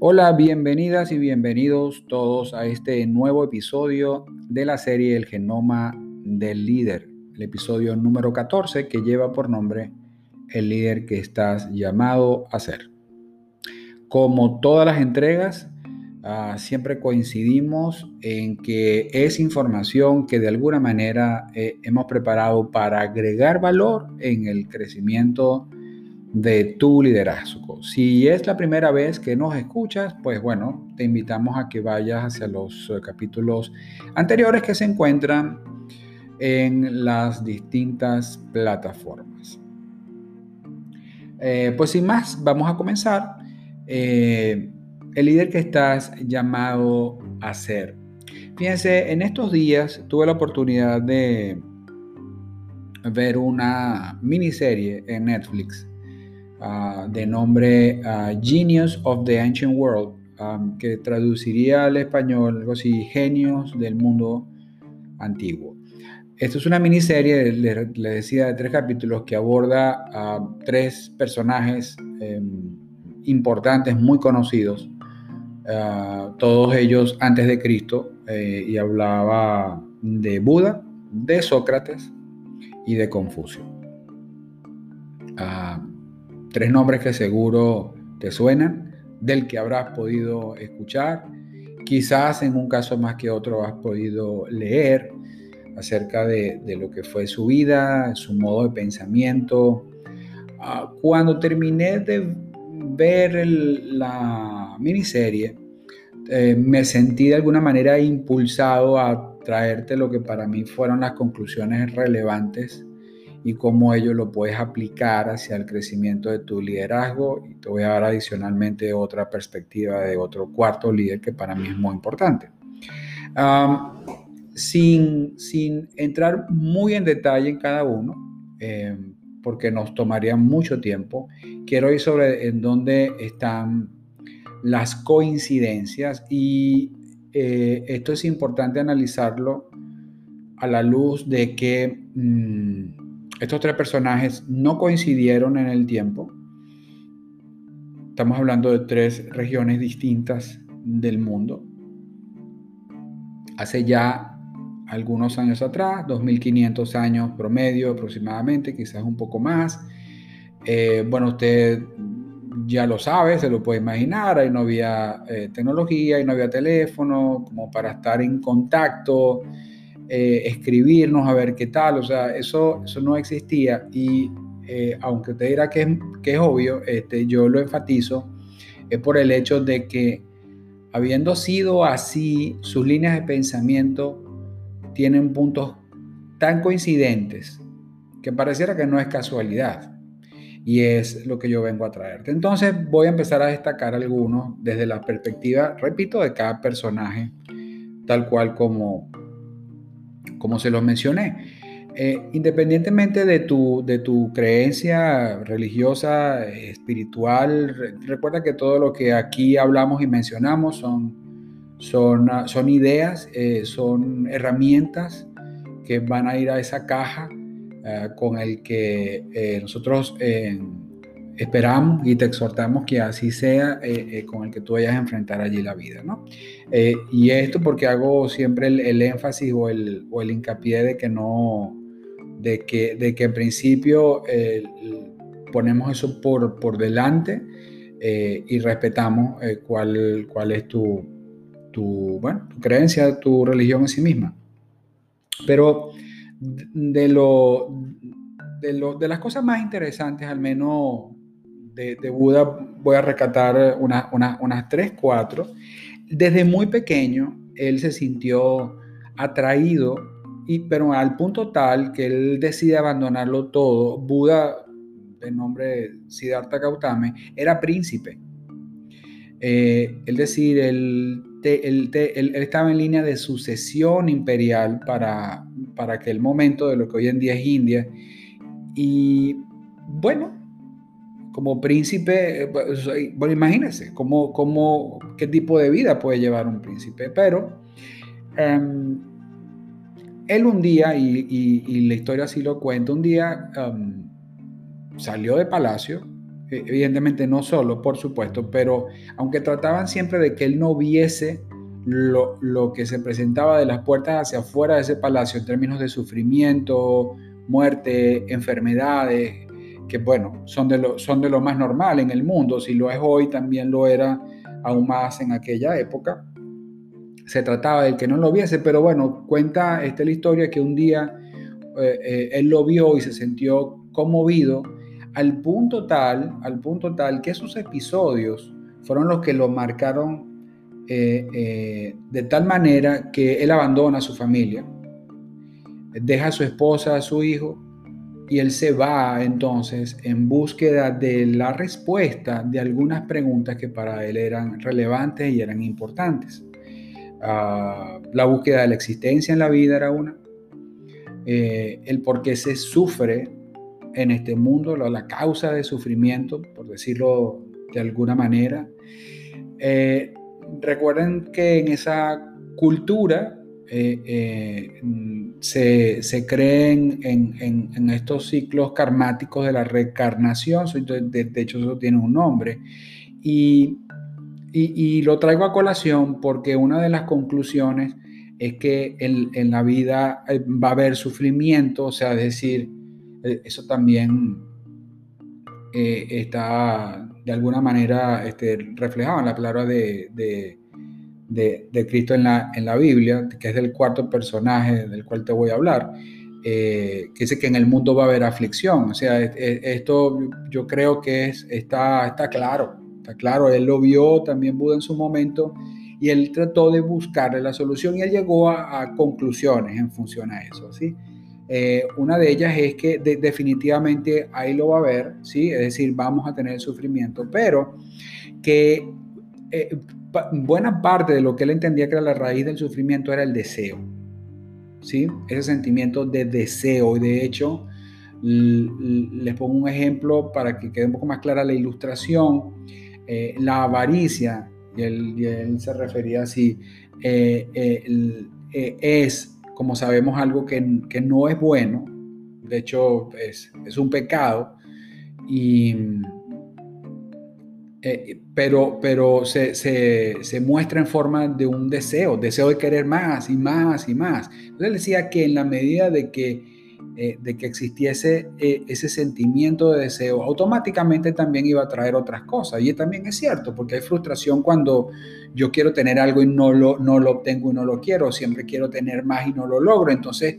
Hola, bienvenidas y bienvenidos todos a este nuevo episodio de la serie El genoma del líder, el episodio número 14 que lleva por nombre El líder que estás llamado a ser. Como todas las entregas, ah, siempre coincidimos en que es información que de alguna manera eh, hemos preparado para agregar valor en el crecimiento de tu liderazgo. Si es la primera vez que nos escuchas, pues bueno, te invitamos a que vayas hacia los eh, capítulos anteriores que se encuentran en las distintas plataformas. Eh, pues sin más, vamos a comenzar. Eh, el líder que estás llamado a ser. Fíjense, en estos días tuve la oportunidad de ver una miniserie en Netflix Ah, de nombre ah, Genius of the Ancient World, um, que traduciría al español algo así, Genios del Mundo Antiguo. Esto es una miniserie, le, decía, de tres capítulos que aborda a tres personajes em, importantes, muy conocidos, ah, todos ellos antes de Cristo, eh, y hablaba de Buda, de Sócrates y de Confucio tres nombres que seguro te suenan, del que habrás podido escuchar, quizás en un caso más que otro has podido leer acerca de, lo que fue su vida, su modo de pensamiento. Ah, cuando terminé de ver la miniserie, eh, me sentí de alguna manera impulsado a traerte lo que para mí fueron las conclusiones relevantes y cómo ello lo puedes aplicar hacia el crecimiento de tu liderazgo. Y te voy a dar adicionalmente otra perspectiva de otro cuarto líder que para mí es muy importante. sin, sin, entrar muy en detalle en cada uno, eh, porque nos tomaría mucho tiempo, quiero ir sobre en dónde están las coincidencias y eh, esto es importante analizarlo a la luz de que mm, estos tres personajes no coincidieron en el tiempo. Estamos hablando de tres regiones distintas del mundo. Hace ya algunos años atrás, 2500 años promedio aproximadamente, quizás un poco más. Eh, bueno, usted ya lo sabe, se lo puede imaginar, ahí no había eh, tecnología, ahí no había teléfono, como para estar en contacto eh, escribirnos a ver qué tal, o sea, eso, eso no existía y eh, aunque te dirá que es, que es obvio, este, yo lo enfatizo, es por el hecho de que habiendo sido así, sus líneas de pensamiento tienen puntos tan coincidentes que pareciera que no es casualidad. Y es lo que yo vengo a traerte. Entonces voy a empezar a destacar algunos desde la perspectiva, repito, de cada personaje, tal cual como, como se los mencioné. Eh, independientemente de tu, de tu creencia religiosa, espiritual, recuerda que todo lo que aquí hablamos y mencionamos son, son, son ideas, eh, son herramientas que van a ir a esa caja eh, con el que nosotros esperamos y te exhortamos que así sea eh, eh, con el que tú vayas a enfrentar allí la vida, ¿no? Eh, y esto porque hago siempre el, énfasis o el, o el, hincapié de que no, de que, de que en principio ponemos eso por, por delante y respetamos cuál, cuál es tu, tu, bueno, tu creencia, tu religión en sí misma. Pero de, lo, de, lo, de las cosas más interesantes, al menos de, Buda voy a recatar unas tres, cuatro. Desde muy pequeño, él se sintió atraído, y, pero al punto tal que él decide abandonarlo todo. Buda, de nombre Siddhartha Gautama, era príncipe. Eh, es decir, él, él, estaba en línea de sucesión imperial para, para aquel momento de lo que hoy en día es India. Y bueno, como príncipe, eh, bueno, imagínense cómo, cómo, qué tipo de vida puede llevar un príncipe. Pero em, él un día, y, la historia así lo cuenta, un día em, salió de palacio e, evidentemente no solo, por supuesto, pero aunque trataban siempre de que él no viese lo, lo, que se presentaba de las puertas hacia afuera de ese palacio en términos de sufrimiento, muerte, enfermedades, que bueno, son de, lo, son de lo más normal en el mundo, si lo es hoy también lo era aún más en aquella época. Se trataba del que no lo viese, pero bueno, cuenta esta la historia que un día eh, eh, él lo vio y se sintió conmovido al punto tal, al punto tal que esos episodios fueron los que lo marcaron eh, de tal manera que él abandona a su familia, deja a su esposa, a su hijo, y él se va entonces en búsqueda de la respuesta de algunas preguntas que para él eran relevantes y eran importantes. Ah, la búsqueda de la existencia en la vida era una, eh, el por qué se sufre en este mundo, la, causa de sufrimiento, por decirlo de alguna manera. Eh, recuerden que en esa cultura eh, eh, se, creen en, estos ciclos karmáticos de la reencarnación, de, hecho eso tiene un nombre, y, lo traigo a colación porque una de las conclusiones es que en, la vida eh, va a haber sufrimiento, o sea, es decir, eso también está de alguna manera este, reflejado en la palabra de, Cristo en la, en la Biblia, que es del cuarto personaje del cual te voy a hablar, eh, que dice que en el mundo va a haber aflicción. O sea, esto yo creo que es, está, está claro, está claro. Él lo vio también Buda en su momento y él trató de buscarle la solución y él llegó a, conclusiones en función a eso, ¿sí? Eh, una de ellas es que definitivamente ahí lo va a ver, ¿sí? Es decir, vamos a tener sufrimiento, pero que eh, buena parte de lo que él entendía que era la raíz del sufrimiento era el deseo. ¿sí? Ese sentimiento de deseo. Y de hecho, les pongo un ejemplo para que quede un poco más clara la ilustración. Eh, la avaricia, y él, se refería así, eh, es, como sabemos, algo que, que, no es bueno. De hecho, es, es un pecado. Y eh, pero, pero se, se, muestra en forma de un deseo, deseo de querer más y más y más. Entonces decía que en la medida de que, eh, de que existiese eh, ese sentimiento de deseo, automáticamente también iba a traer otras cosas. Y también es cierto, porque hay frustración cuando yo quiero tener algo y no lo, no lo obtengo y no lo quiero, siempre quiero tener más y no lo logro. Entonces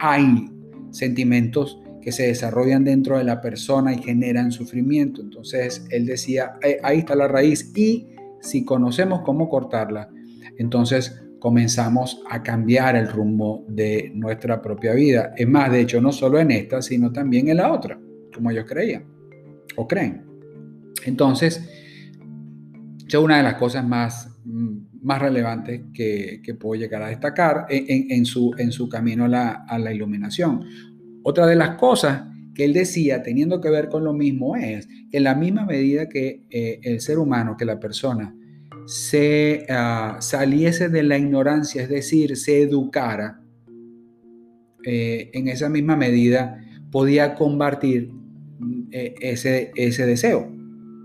hay sentimientos que se desarrollan dentro de la persona y generan sufrimiento. Entonces él decía, ahí está la raíz y si conocemos cómo cortarla, entonces comenzamos a cambiar el rumbo de nuestra propia vida. Es más, de hecho, no solo en esta, sino también en la otra, como ellos creían o creen. Entonces, es una de las cosas más, más relevantes que, que puedo llegar a destacar en, su, en su camino a la, a la iluminación. Otra de las cosas que él decía, teniendo que ver con lo mismo, es que en la misma medida que eh, el ser humano, que la persona, se ah, saliese de la ignorancia, es decir, se educara, eh, en esa misma medida podía combatir eh, ese, ese deseo.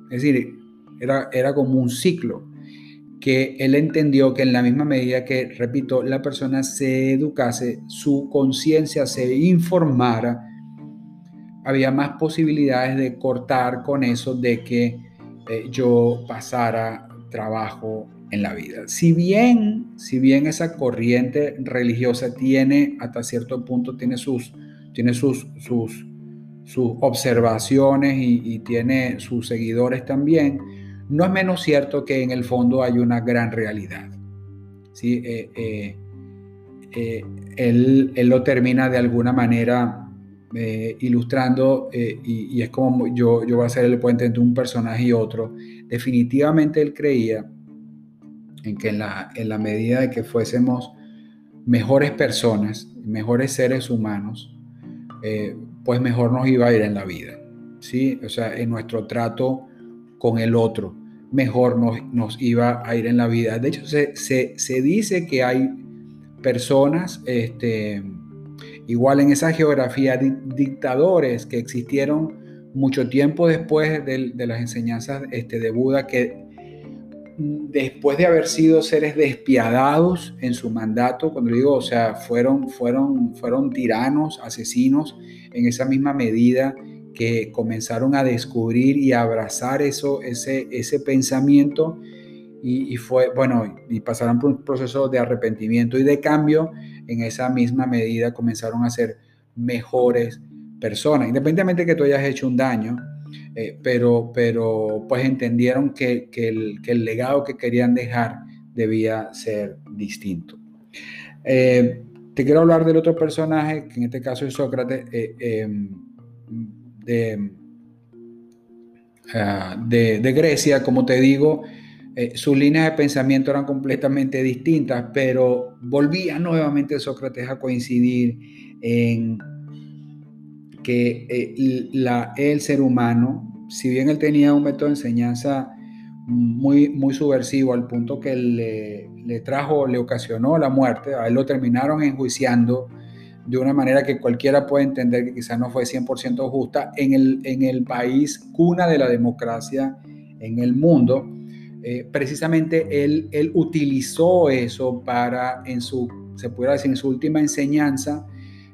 Es decir, era, era como un ciclo que él entendió que en la misma medida que, repito, la persona se educase, su conciencia se informara, había más posibilidades de cortar con eso de que eh, yo pasara trabajo en la vida. Si bien, si bien esa corriente religiosa tiene hasta cierto punto tiene sus, tiene sus, sus, sus observaciones y, y tiene sus seguidores también, no es menos cierto que en el fondo hay una gran realidad. ¿sí? Eh, eh, eh, él, lo termina de alguna manera ilustrando y, es como yo, yo voy a hacer el puente entre un personaje y otro. Definitivamente él creía en que en la, en la medida de que fuésemos mejores personas, mejores seres humanos, pues mejor nos iba a ir en la vida. ¿sí? O sea, en nuestro trato con el otro, mejor nos, nos iba a ir en la vida. De hecho, se, se, dice que hay personas, este, igual en esa geografía, dictadores que existieron mucho tiempo después de, las enseñanzas este, de Buda, que después de haber sido seres despiadados en su mandato, cuando digo, o sea, fueron, fueron, fueron tiranos, asesinos, en esa misma medida que comenzaron a descubrir y abrazar eso, ese, ese pensamiento y, fue, bueno, y pasaron por un proceso de arrepentimiento y de cambio, en esa misma medida comenzaron a ser mejores personas, independientemente de que tú hayas hecho un daño, eh, pero, pero pues entendieron que, que, el, que, el, legado que querían dejar debía ser distinto. Eh, te quiero hablar del otro personaje, que en este caso es Sócrates, eh, em, de, ah, de, de, Grecia, como te digo, sus líneas de pensamiento eran completamente distintas, pero volvía nuevamente Sócrates a coincidir en que eh, la, el ser humano, si bien él tenía un método de enseñanza muy, muy subversivo al punto que le, le trajo, le ocasionó la muerte, a él lo terminaron enjuiciando de una manera que cualquiera puede entender que quizás no fue 100% justa en el, en el país cuna de la democracia en el mundo. Eh, precisamente él, él utilizó eso para, en su, se puede decir, en su última enseñanza,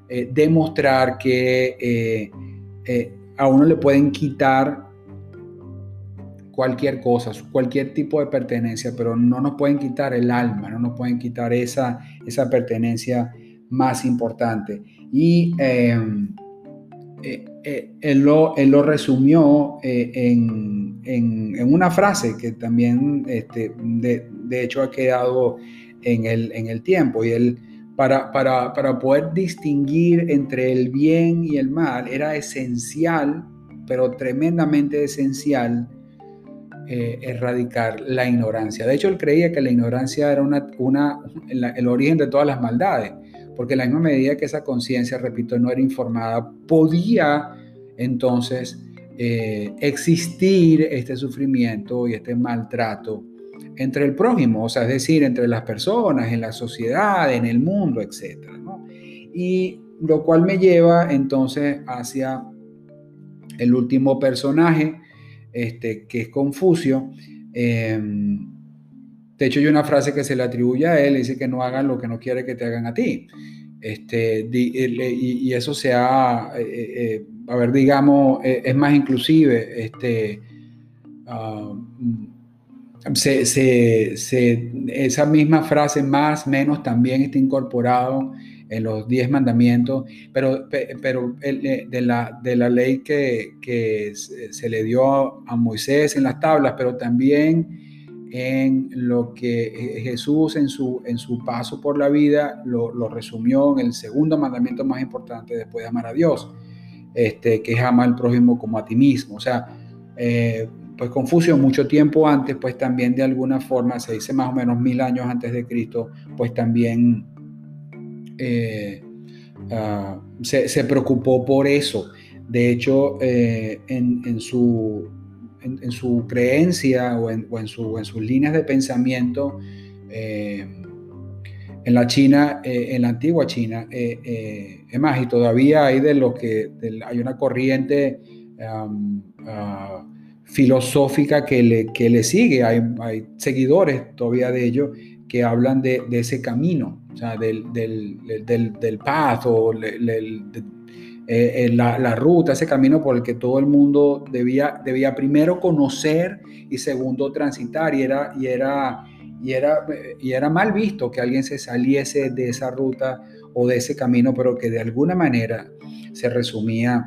eh, demostrar que eh, a uno le pueden quitar cualquier cosa, cualquier tipo de pertenencia, pero no nos pueden quitar el alma, no nos pueden quitar esa, esa pertenencia más importante. Y em, él, lo, él, lo, resumió en, en, una frase que también, este, de, hecho, ha quedado en el, tiempo. Y él para, poder distinguir entre el bien y el mal, era esencial, pero tremendamente esencial, eh, erradicar la ignorancia. De hecho, él creía que la ignorancia era una, el origen de todas las maldades, porque la misma medida que esa conciencia, repito, no era informada, podía entonces eh, existir este sufrimiento y este maltrato entre el prójimo, o sea, es decir, entre las personas, en la sociedad, en el mundo, etc. Y lo cual me lleva entonces hacia el último personaje, este, que es Confucio. Em, de hecho, hay una frase que se le atribuye a él, dice que no hagan lo que no quiere que te hagan a ti. Este, y, eso se ha, eh, eh, eh, a ver, digamos, es más inclusive, este, ah, esa misma frase más, menos, también está incorporado en los diez mandamientos, pero, pero eh, de, la, de la ley que, que se le dio a Moisés en las tablas, pero también en lo que Jesús en su, en su paso por la vida lo, resumió en el segundo mandamiento más importante después de amar a Dios, este, que es amar al prójimo como a ti mismo. O sea, eh, pues Confucio mucho tiempo antes, pues también de alguna forma, se dice más o menos mil años antes de Cristo, pues también eh, ah, se, preocupó por eso. De hecho, eh, en, su, en, su, creencia o en, su, en, sus líneas de pensamiento, eh, en la China, en la antigua China, es más, y todavía hay de lo que hay una corriente ah, filosófica que le, que le sigue. Hay, hay, seguidores todavía de ello que hablan de, de ese camino, o sea, del, del, del, del path o eh, eh, la, la, ruta, ese camino por el que todo el mundo debía, debía primero conocer y segundo transitar. Y era, y, era, y, era, y era mal visto que alguien se saliese de esa ruta o de ese camino, pero que de alguna manera se resumía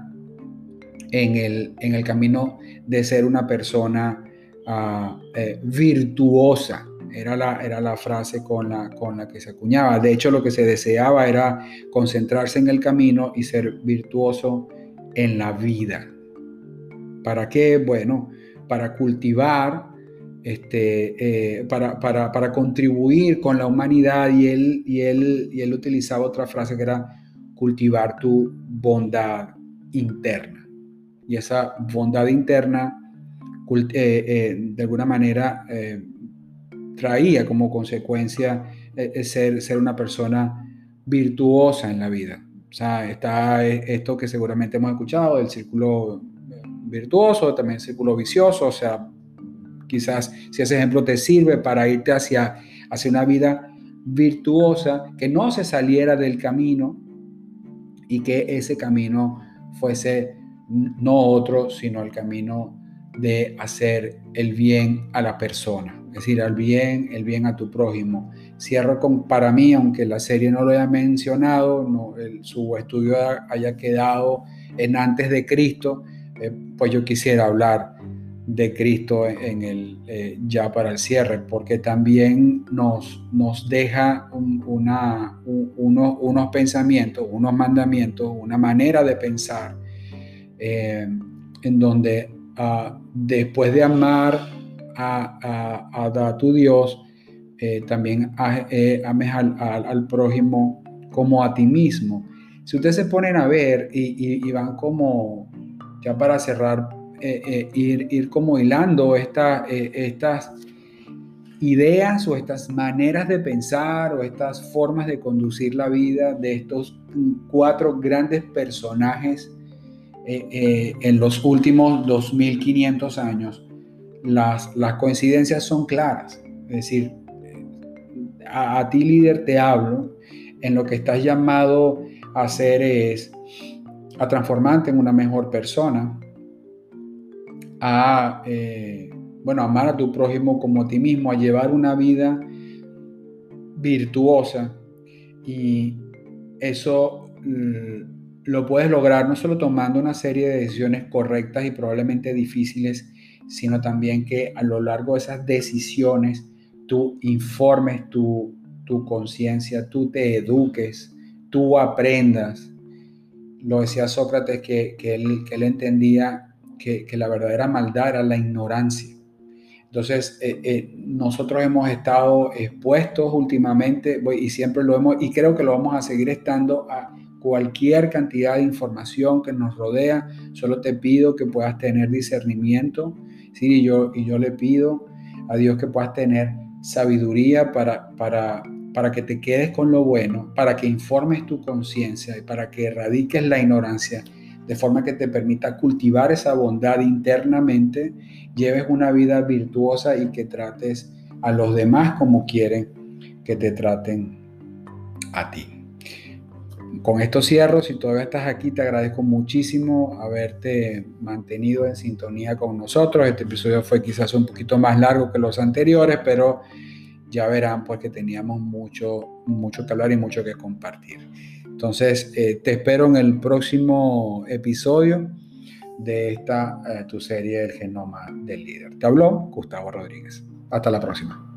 en el, en el camino de ser una persona ah, eh, virtuosa. Era la, era la frase con la, con la que se acuñaba. De hecho, lo que se deseaba era concentrarse en el camino y ser virtuoso en la vida. ¿Para qué? Bueno, para cultivar, este, eh, para, para, para, contribuir con la humanidad y él, y, él, y él utilizaba otra frase que era cultivar tu bondad interna y esa bondad interna eh, eh, de alguna manera eh, traía como consecuencia ser, ser una persona virtuosa en la vida. O sea, está esto que seguramente hemos escuchado, el círculo virtuoso, también círculo vicioso, o sea, quizás si ese ejemplo te sirve para irte hacia, hacia una vida virtuosa, que no se saliera del camino y que ese camino fuese no otro, sino el camino de hacer el bien a la persona, es decir, al bien, el bien a tu prójimo. Cierro con, para mí, aunque la serie no lo haya mencionado, no, su estudio haya quedado en antes de Cristo, eh, pues yo quisiera hablar de Cristo en el, eh, ya para el cierre, porque también nos, nos deja una, unos pensamientos, unos mandamientos, una manera de pensar, eh, en donde ah, después de amar a, a, tu Dios, eh, también ames al, prójimo como a ti mismo. Si ustedes se ponen a ver y, y van como, ya para cerrar eh, eh, ir, ir, como hilando esta, eh, estas ideas o estas maneras de pensar o estas formas de conducir la vida de estos cuatro grandes personajes en los últimos 2500 años, las, las coincidencias son claras. Es decir, a, ti líder te hablo, en lo que estás llamado a hacer es a transformarte en una mejor persona, a, eh, bueno, amar a tu prójimo como a ti mismo, a llevar una vida virtuosa. Y eso mm, lo puedes lograr no solo tomando una serie de decisiones correctas y probablemente difíciles, sino también que a lo largo de esas decisiones tú informes tu, tu conciencia, tú te eduques, tú aprendas. Lo decía Sócrates que, que, él, que él entendía que, la verdadera maldad era la ignorancia. Entonces, eh, eh, nosotros hemos estado expuestos últimamente y siempre lo hemos, y creo que lo vamos a seguir estando a cualquier cantidad de información que nos rodea. Solo te pido que puedas tener discernimiento, ¿sí? y, yo, y yo le pido a Dios que puedas tener sabiduría para, para, para que te quedes con lo bueno, para que informes tu conciencia y para que erradiques la ignorancia de forma que te permita cultivar esa bondad internamente, lleves una vida virtuosa y que trates a los demás como quieren que te traten a ti. Con esto cierro, si todavía estás aquí, te agradezco muchísimo haberte mantenido en sintonía con nosotros. Este episodio fue quizás un poquito más largo que los anteriores, pero ya verán pues que teníamos mucho, mucho que hablar y mucho que compartir. Entonces, eh, te espero en el próximo episodio de esta, eh, tu serie El Genoma del Líder. Te habló Gustavo Rodríguez. Hasta la próxima.